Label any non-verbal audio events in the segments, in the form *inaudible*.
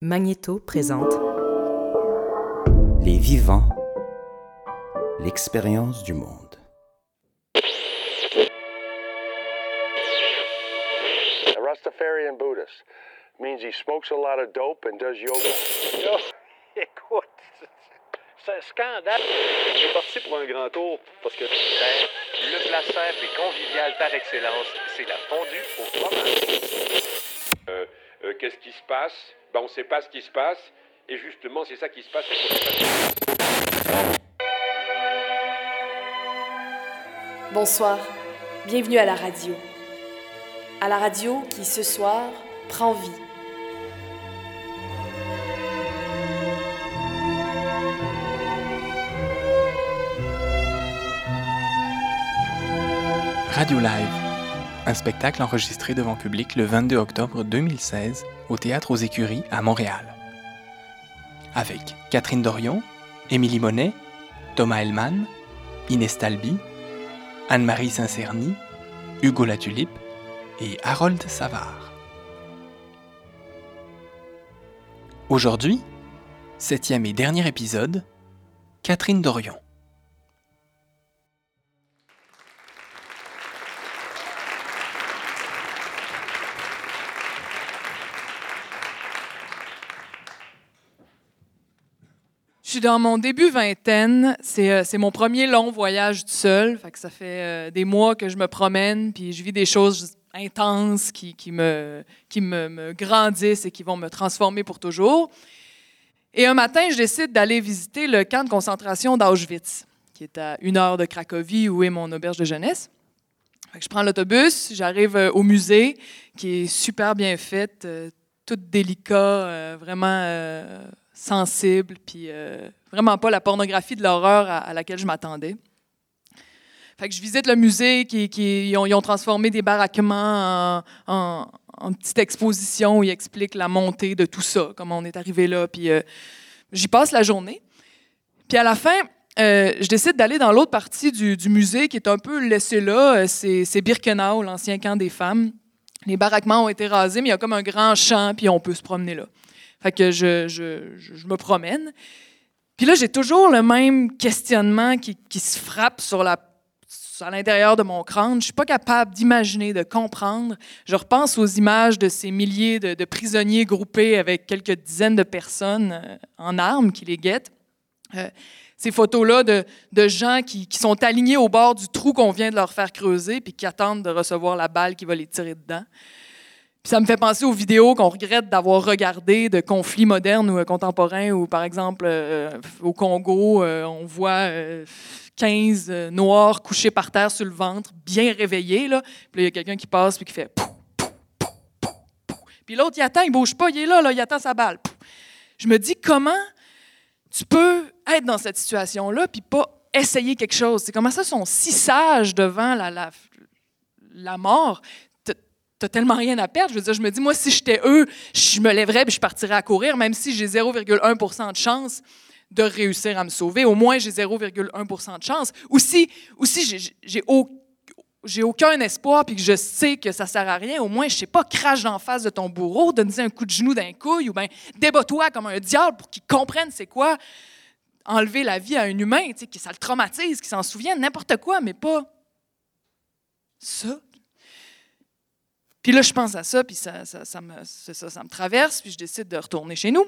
Magnéto présente Les vivants, l'expérience du monde. A Rastafarian Buddhist means he smokes a lot of dope and does yoga. Là, *laughs* écoute, c'est un scandale. Est parti pour un grand tour parce que Ben, le plat simple et convivial par excellence, c'est la fondue au fromage. Euh, qu'est-ce qui se passe? Ben, On ne sait pas ce qui se passe. Et justement, c'est ça qui se passe. Bonsoir, bienvenue à la radio. À la radio qui, ce soir, prend vie. Radio Live, un spectacle enregistré devant public le 22 octobre 2016 au Théâtre aux Écuries à Montréal. Avec Catherine Dorion, Émilie Monet, Thomas Hellman, Inès Talby, Anne-Marie Saint-Cerny, Hugo Latulippe et Harold Savard. Aujourd'hui, septième et dernier épisode, Catherine Dorion. Suis dans mon début vingtaine. C'est euh, c'est mon premier long voyage tout seul. Ça fait euh, des mois que je me promène, puis je vis des choses intenses qui, me, grandissent et qui vont me transformer pour toujours. Et un matin, je décide d'aller visiter le camp de concentration d'Auschwitz, qui est à une heure de Cracovie, où est mon auberge de jeunesse. Je prends l'autobus, j'arrive euh, au musée, qui est super bien fait, euh, tout délicat, vraiment sensible, puis euh, vraiment pas la pornographie de l'horreur à, laquelle je m'attendais. Fait que je visite le musée, qui, qui- ils, ont, transformé des baraquements en, en- petite exposition où ils expliquent la montée de tout ça, comment on est arrivé là, puis euh, j'y passe la journée. Puis à la fin, euh, je décide d'aller dans l'autre partie du, du musée qui est un peu laissée là. C'est Birkenau, l'ancien camp des femmes. Les baraquements ont été rasés, mais il y a comme un grand champ, puis on peut se promener là. Fait que je, je- je- me promène. Puis là, j'ai toujours le même questionnement qui, qui se frappe sur la, à l'intérieur de mon crâne. Je suis pas capable d'imaginer, de comprendre. Je repense aux images de ces milliers de, de prisonniers groupés avec quelques dizaines de personnes euh, en armes qui les guettent. Euh, ces photos-là de, de gens qui, qui sont alignés au bord du trou qu'on vient de leur faire creuser puis qui attendent de recevoir la balle qui va les tirer dedans. Ça me fait penser aux vidéos qu'on regrette d'avoir regardées de conflits modernes ou euh, contemporains, où par exemple euh, au Congo, euh, on voit euh, 15 euh, Noirs couchés par terre sur le ventre, bien réveillés. Là. Puis il y a quelqu'un qui passe puis qui fait pouf, pouf, pouf, pouf. Puis l'autre, il attend, il bouge pas, il est là, là il attend sa balle. Je me dis comment tu peux être dans cette situation-là puis pas essayer quelque chose? C'est comment ça sont si sages devant la, la, la mort? T'as- tellement rien à perdre. Je veux dire, je me dis, moi, si j'étais eux, je me lèverais et je partirais à courir, même si j'ai 0,1% de chance de réussir à me sauver. Au moins, j'ai 0,1 de chance. Ou si, ou si j'ai- j'ai au- j'ai aucun espoir puis que je sais que ça sert à rien, au moins, je sais pas, crache en face de ton bourreau, donne-lui un coup de genou d'un couille ou bien débat-toi comme un diable pour qu'il comprenne c'est quoi enlever la vie à un humain, tu sais, que ça le traumatise, qu'il s'en souvienne, n'importe quoi, mais pas ça. Puis là, je pense à ça, puis ça, ça, ça me, traverse, puis je décide de retourner chez nous.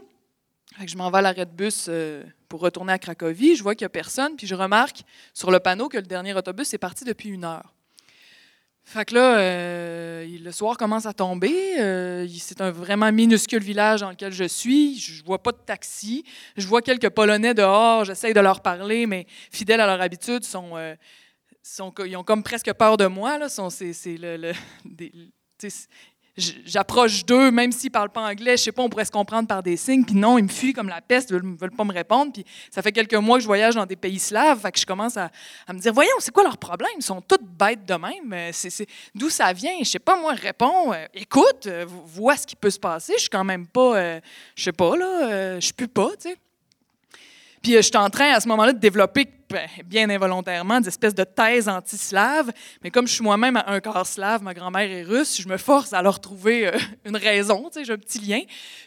Je m'en vais à l'arrêt de bus euh, pour retourner à Cracovie. Je vois qu'il n'y a personne, puis je remarque sur le panneau que le dernier autobus est parti depuis une heure. Fait que là, euh, le soir commence à tomber. euh, c'est un vraiment minuscule village dans lequel je suis. Je vois pas de taxi. Je vois quelques Polonais dehors. J'essaye de leur parler, mais fidèles à leur habitude, ils ont comme presque peur de moi. C'est, le, *laughs* J'approche d'eux, même s'ils ne parlent pas anglais, je sais pas, on pourrait se comprendre par des signes. Puis non, ils me fuient comme la peste, ils ne veulent, pas me répondre. Puis ça fait quelques mois que je voyage dans des pays slaves, fait que je commence à, me dire, voyons, c'est quoi leur problème? Ils sont tous bêtes de même. Euh, D'où ça vient? Je sais pas, moi, réponds, euh, écoute, euh, vois ce qui peut se passer. Je suis quand même pas, euh, je sais pas, là, je pue pas, tu sais. Puis je suis en train, à ce moment-là, de développer bien involontairement, des espèces de thèses anti-slaves. Mais comme je suis moi-même un quart slave, ma grand-mère est russe, je me force à leur trouver euh, une raison. Tu sais, j'ai un petit lien.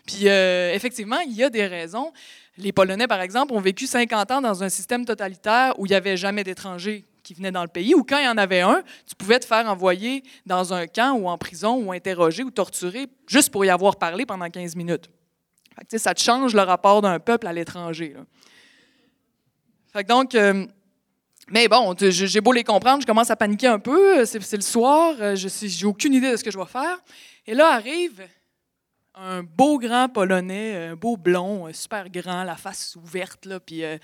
Puis euh, effectivement, il y a des raisons. Les Polonais, par exemple, ont vécu 50 ans dans un système totalitaire où il n'y avait jamais d'étrangers qui venaient dans le pays, ou quand il y en avait un, tu pouvais te faire envoyer dans un camp ou en prison ou interroger ou torturer juste pour y avoir parlé pendant 15 minutes. Fait que, ça te change le rapport d'un peuple à l'étranger. Fait que donc, euh, mais bon, j'ai beau les comprendre, je commence à paniquer un peu. C'est le soir, euh, je j'ai aucune idée de ce que je vais faire. Et là arrive un beau grand Polonais, un beau blond, euh, super grand, la face ouverte, là, puis euh,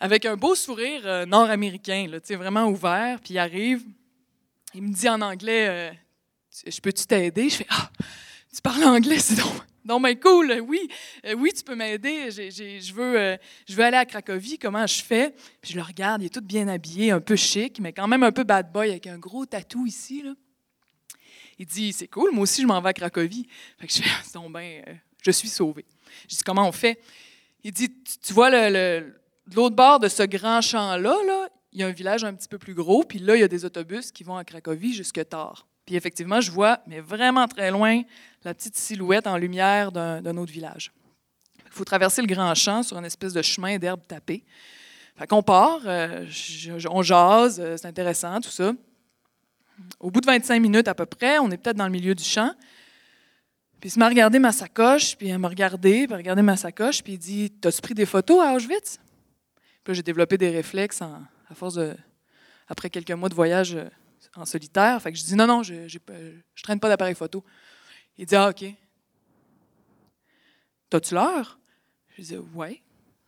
avec un beau sourire euh, nord-américain, vraiment ouvert. Puis il arrive, il me dit en anglais, euh, je peux-tu t'aider? Je fais, ah, tu parles anglais, c'est donc, donc ben cool, oui, Euh, oui, tu peux m'aider. Euh, je veux aller à Cracovie, comment je fais? Puis je le regarde, il est tout bien habillé, un peu chic, mais quand même un peu bad boy, avec un gros tatou ici. Il dit, c'est cool, moi aussi, je m'en vais à Cracovie. Fait que je fais, *laughs* ben, euh, je suis sauvé. Je dis, comment on fait? Il dit, tu, vois, le, l'autre bord de ce grand champ-là, là, il y a un village un petit peu plus gros, puis là, il y a des autobus qui vont à Cracovie jusque tard. Puis effectivement, je vois, mais vraiment très loin, la petite silhouette en lumière d'un autre village. Il faut traverser le grand champ sur une espèce de chemin d'herbe tapée. Fait qu'on part, euh, on jase, euh, c'est intéressant, tout ça. Au bout de 25 minutes à peu près, on est peut-être dans le milieu du champ. Puis il à regarder ma sacoche, puis il m'a regardé, puis regarder ma sacoche, puis il dit T'as-tu pris des photos à Auschwitz Puis j'ai développé des réflexes à force de. Après quelques mois de voyage euh, en solitaire. Fait que je dis Non, non, je ne traîne pas d'appareil photo. Il dit Ah, OK. T'as-tu l'heure? Je dis Ouais.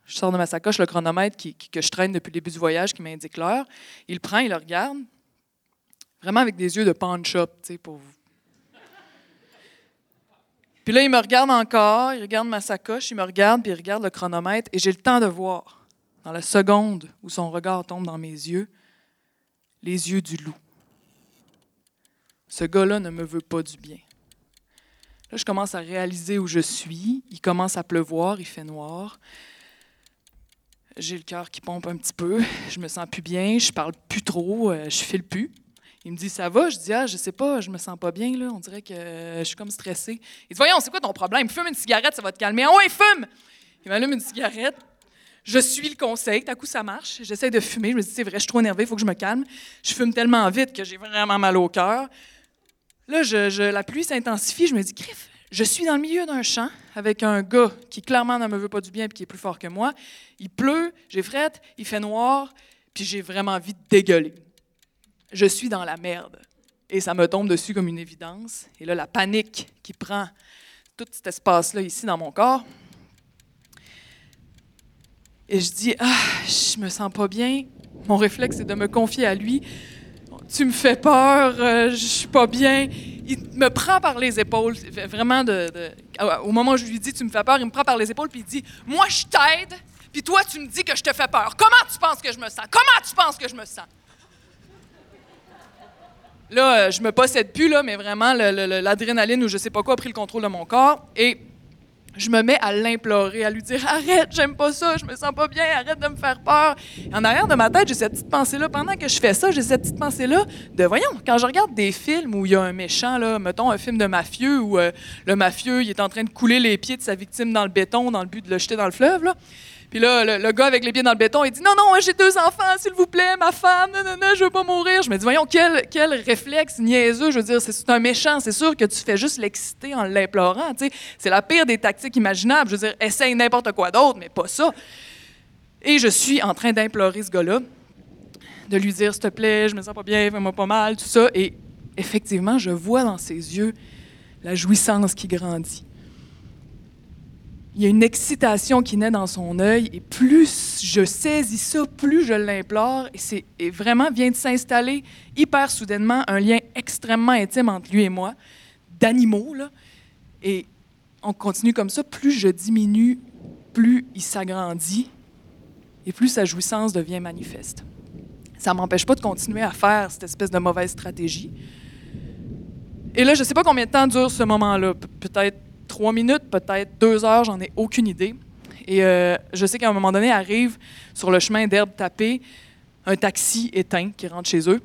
Je sors de ma sacoche le chronomètre qui- que je traîne depuis le début du voyage qui m'indique l'heure. Il prend, il le regarde, vraiment avec des yeux de pawn shop, tu sais, pour vous. Puis là, il me regarde encore, il regarde ma sacoche, il me regarde, puis il regarde le chronomètre, et j'ai le temps de voir, dans la seconde où son regard tombe dans mes yeux, les yeux du loup. Ce gars-là ne me veut pas du bien. Là, je commence à réaliser où je suis. Il commence à pleuvoir, il fait noir. J'ai le cœur qui pompe un petit peu. Je me sens plus bien, je parle plus trop, euh, je file plus. Il me dit ça va, je dis ah je sais pas, je me sens pas bien là, on dirait que euh, je suis comme stressée. Il dit voyons c'est quoi ton problème, fume une cigarette ça va te calmer. Ah ouais fume. Il m'allume une cigarette. Je suis le conseil, tout à coup ça marche. J'essaie de fumer, je me dis c'est vrai, je suis trop énervée, il faut que je me calme. Je fume tellement vite que j'ai vraiment mal au cœur. Là, la pluie s'intensifie, je me dis, Griff, je suis dans le milieu d'un champ avec un gars qui clairement ne me veut pas du bien et qui est plus fort que moi. Il pleut, j'ai frette, il fait noir, puis j'ai vraiment envie de dégueuler. Je suis dans la merde. Et ça me tombe dessus comme une évidence. Et là, la panique qui prend tout cet espace-là ici dans mon corps. Et je dis, ah, je me sens pas bien. Mon réflexe, c'est de me confier à lui. Tu me fais peur, euh, je suis pas bien. Il me prend par les épaules, vraiment de, au moment où je lui dis tu me fais peur, il me prend par les épaules puis il dit moi je t'aide, puis toi tu me dis que je te fais peur. Comment tu penses que je me sens? Comment tu penses que je me sens? Là, euh, je me possède plus là, mais vraiment l'adrénaline ou je sais pas quoi a pris le contrôle de mon corps et je me mets à l'implorer, à lui dire arrête, j'aime pas ça, je me sens pas bien, arrête de me faire peur. En arrière de ma tête, j'ai cette petite pensée-là. Pendant que je fais ça, j'ai cette petite pensée-là de voyons, quand je regarde des films où il y a un méchant, là, mettons un film de mafieux où euh, le mafieux est en train de couler les pieds de sa victime dans le béton dans le but de le jeter dans le fleuve. Puis là, le, gars avec les pieds dans le béton, il dit Non, non, j'ai deux enfants, s'il vous plaît, ma femme, non, non, non, je veux pas mourir. Je me dis Voyons, quel, quel réflexe niaiseux. Je veux dire, c'est un méchant. C'est sûr que tu fais juste l'exciter en l'implorant. C'est la pire des tactiques imaginables. Je veux dire, essaye n'importe quoi d'autre, mais pas ça. Et je suis en train d'implorer ce gars-là, de lui dire S'il te plaît, je me sens pas bien, fais-moi pas mal, tout ça. Et effectivement, je vois dans ses yeux la jouissance qui grandit il y a une excitation qui naît dans son œil et plus je saisis ça, plus je l'implore et c'est vraiment vient de s'installer hyper soudainement un lien extrêmement intime entre lui et moi, d'animaux. Et on continue comme ça, plus je diminue, plus il s'agrandit et plus sa jouissance devient manifeste. Ça m'empêche pas de continuer à faire cette espèce de mauvaise stratégie. Et là, je sais pas combien de temps dure ce moment-là, Pe- peut-être trois minutes, peut-être deux heures, j'en ai aucune idée. Et euh, je sais qu'à un moment donné, arrive sur le chemin d'herbe tapée un taxi éteint qui rentre chez eux.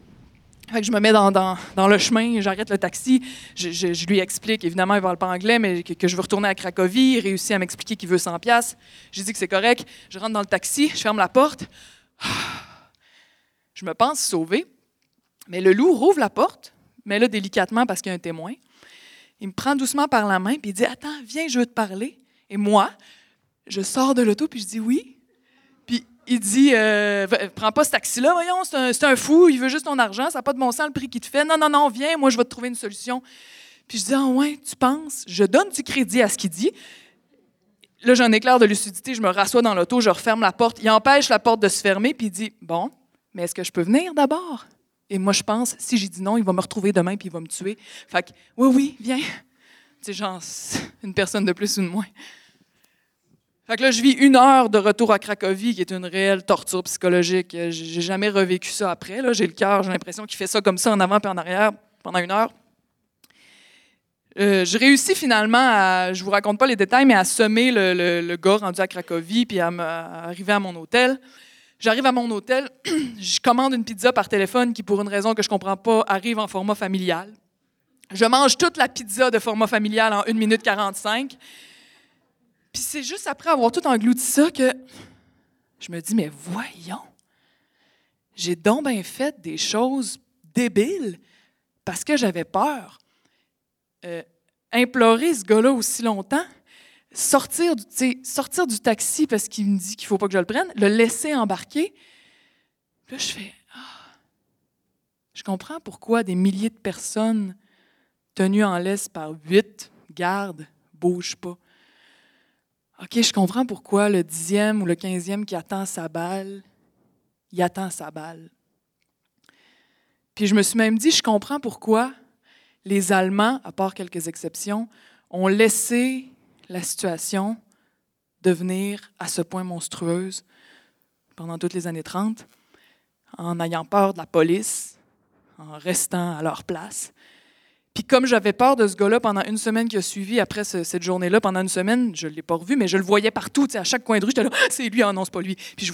Fait que je me mets dans, le chemin, j'arrête le taxi, je, lui explique, évidemment, il ne parle pas anglais, mais que, je veux retourner à Cracovie. Il réussit à m'expliquer qu'il veut 100 pièces. J'ai dit que c'est correct. Je rentre dans le taxi, je ferme la porte. *sighs* Je me pense sauver. Mais le loup rouvre la porte, mais là, délicatement, parce qu'il y a un témoin. Il me prend doucement par la main, puis il dit Attends, viens, je veux te parler. Et moi, je sors de l'auto, puis je dis Oui. Puis il dit euh, Prends pas ce taxi-là, voyons, c'est un, fou, il veut juste ton argent, ça n'a pas de bon sens le prix qu'il te fait. Non, non, non, viens, moi, je vais te trouver une solution. Puis je dis Ah, ouais, tu penses? Je donne du crédit à ce qu'il dit. Là, j'ai un éclair de lucidité, je me rassois dans l'auto, je referme la porte. Il empêche la porte de se fermer, puis il dit Bon, mais est-ce que je peux venir d'abord? Et moi, je pense, si j'ai dit non, il va me retrouver demain, puis il va me tuer. Fait que, oui, oui, viens. C'est genre *laughs* une personne de plus ou de moins. Fait que là, je vis une heure de retour à Cracovie, qui est une réelle torture psychologique. Euh, J'ai jamais revécu ça après. là. J'ai le cœur, j'ai l'impression qu'il fait ça comme ça en avant puis en arrière pendant une heure. Euh, je réussis finalement à, je vous raconte pas les détails, mais à semer le, gars rendu à Cracovie puis à arriver à mon hôtel. J'arrive à mon hôtel, *clears throat* je commande une pizza par téléphone qui, pour une raison que je comprends pas, arrive en format familial. Je mange toute la pizza de format familial en 1 minute 45. Puis c'est juste après avoir tout englouti ça que je me dis, mais voyons, j'ai donc bien fait des choses débiles parce que j'avais peur. Euh, implorer ce gars-là aussi longtemps, sortir du, sortir du taxi parce qu'il me dit qu'il faut pas que je le prenne, le laisser embarquer. Là, je fais, ah, je comprends pourquoi des milliers de personnes tenues en laisse par huit gardes bougent pas. OK, je comprends pourquoi le dixième ou le quinzième qui attend sa balle, il attend sa balle. Puis je me suis même dit, je comprends pourquoi les Allemands, à part quelques exceptions, ont laissé la situation devenir à ce point monstrueuse pendant toutes les années 30, en ayant peur de la police, en restant à leur place. Puis comme j'avais peur de ce gars-là pendant une semaine qui a suivi, après ce- cette journée-là, pendant une semaine, je ne l'ai pas revu, mais je le voyais partout, à chaque coin de rue, j'étais là, Ah, c'est lui, ah non, c'est pas lui. Puis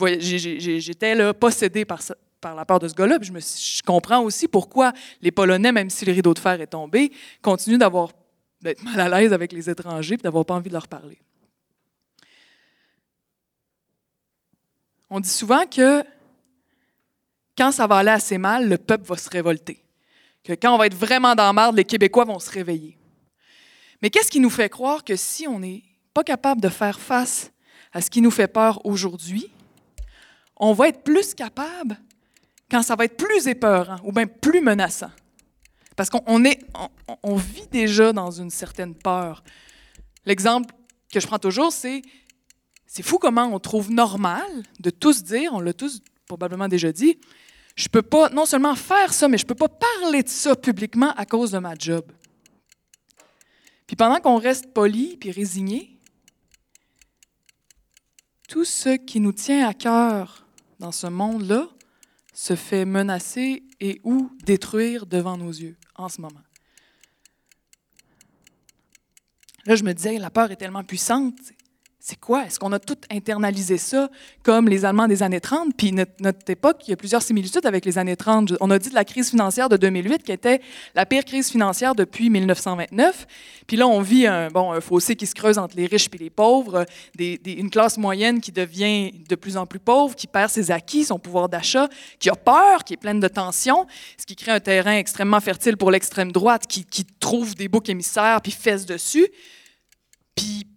j'étais là, possédée par, par la peur de ce gars-là. Je, je comprends aussi pourquoi les Polonais, même si le rideau de fer est tombé, continuent d'avoir d'être mal à l'aise avec les étrangers et d'avoir pas envie de leur parler. On dit souvent que quand ça va aller assez mal, le peuple va se révolter. Que quand on va être vraiment dans la marde, les Québécois vont se réveiller. Mais qu'est-ce qui nous fait croire que si on n'est pas capable de faire face à ce qui nous fait peur aujourd'hui, on va être plus capable quand ça va être plus épeurant ou bien plus menaçant? Parce qu'on vit déjà dans une certaine peur. L'exemple que je prends toujours, c'est c'est fou comment on trouve normal de tous dire, on l'a tous probablement déjà dit, je peux pas non seulement faire ça, mais je peux pas parler de ça publiquement à cause de ma job. Puis pendant qu'on reste poli puis résigné, tout ce qui nous tient à cœur dans ce monde-là se fait menacer et ou détruire devant nos yeux en ce moment. Là, je me disais, la peur est tellement puissante. C'est quoi? Est-ce qu'on a tout internalisé ça comme les Allemands des années 30? Puis notre, époque, il y a plusieurs similitudes avec les années 30. On a dit de la crise financière de 2008 qui était la pire crise financière depuis 1929. Puis là, on vit un, bon, un fossé qui se creuse entre les riches et les pauvres, une classe moyenne qui devient de plus en plus pauvre, qui perd ses acquis, son pouvoir d'achat, qui a peur, qui est pleine de tensions, ce qui crée un terrain extrêmement fertile pour l'extrême droite qui, qui trouve des boucs émissaires puis fesse dessus. Puis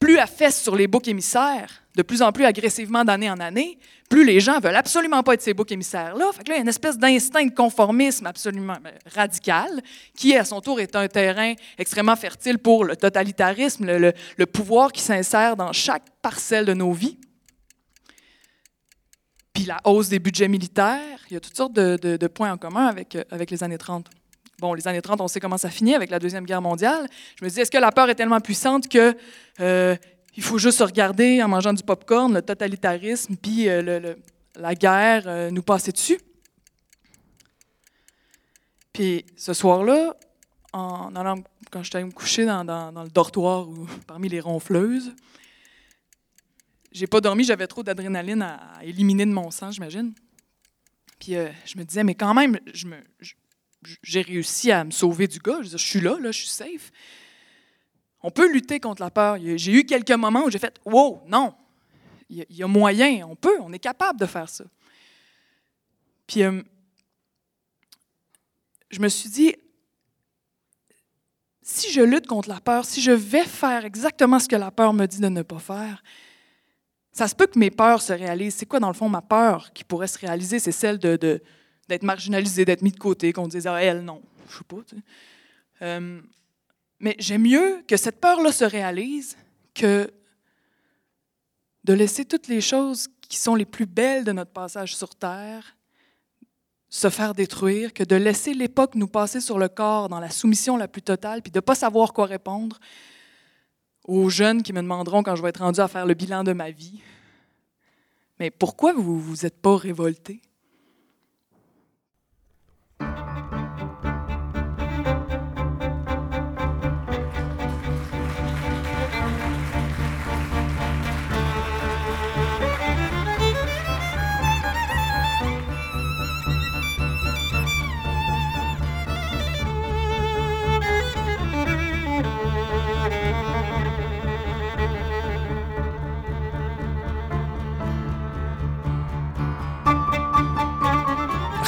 plus fesse sur les boucs émissaires, de plus en plus agressivement d'année en année, plus les gens veulent absolument pas être ces boucs émissaires-là. Fait là, il y a une espèce d'instinct de conformisme absolument euh, radical, qui à son tour est un terrain extrêmement fertile pour le totalitarisme, le, pouvoir qui s'insère dans chaque parcelle de nos vies. Puis la hausse des budgets militaires, il y a toutes sortes de points en commun avec, euh, avec les années 30. Bon, les années 30, on sait comment ça finit avec la Deuxième Guerre mondiale. Je me dis, est-ce que la peur est tellement puissante que euh, il faut juste regarder en mangeant du popcorn, le totalitarisme, puis euh, la guerre euh, nous passer dessus? Puis ce soir-là, quand j'étais allée me coucher dans, le dortoir ou parmi les ronfleuses, j'ai pas dormi, j'avais trop d'adrénaline à, éliminer de mon sang, j'imagine. Puis je me disais, mais quand même, je me, j'ai réussi à me sauver du gars. Je, suis là, là, je suis safe. On peut lutter contre la peur. J'ai eu quelques moments où j'ai fait, wow, non, il y, a, moyen, on peut, on est capable de faire ça. Puis euh, je me suis dit, si je lutte contre la peur, si je vais faire exactement ce que la peur me dit de ne pas faire, ça se peut que mes peurs se réalisent. C'est quoi, dans le fond, ma peur qui pourrait se réaliser? C'est celle de- d'être marginalisé, d'être mis de côté, qu'on dise, ah, elle, non. Je sais pas. Euh, mais j'aime mieux que cette peur-là se réalise que de laisser toutes les choses qui sont les plus belles de notre passage sur Terre se faire détruire, que de laisser l'époque nous passer sur le corps dans la soumission la plus totale, puis de ne pas savoir quoi répondre aux jeunes qui me demanderont quand je vais être rendu à faire le bilan de ma vie. Mais pourquoi vous vous êtes pas révolté?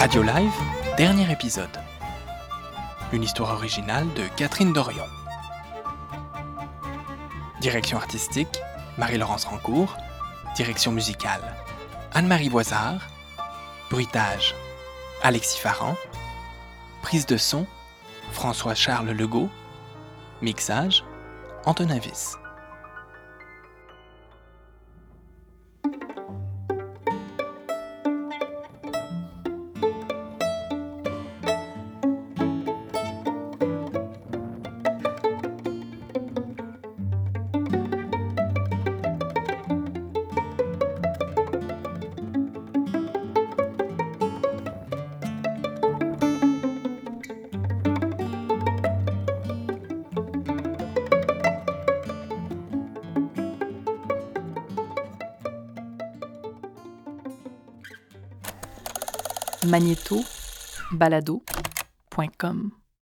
Radio Live, dernier épisode. Une histoire originale de Catherine Dorion. Direction artistique, Marie-Laurence Rancourt. Direction musicale, Anne-Marie Voisard. Bruitage, Alexis Farran. Prise de son, François-Charles Legault. Mixage, Antonin Viss. Magnéto balado.com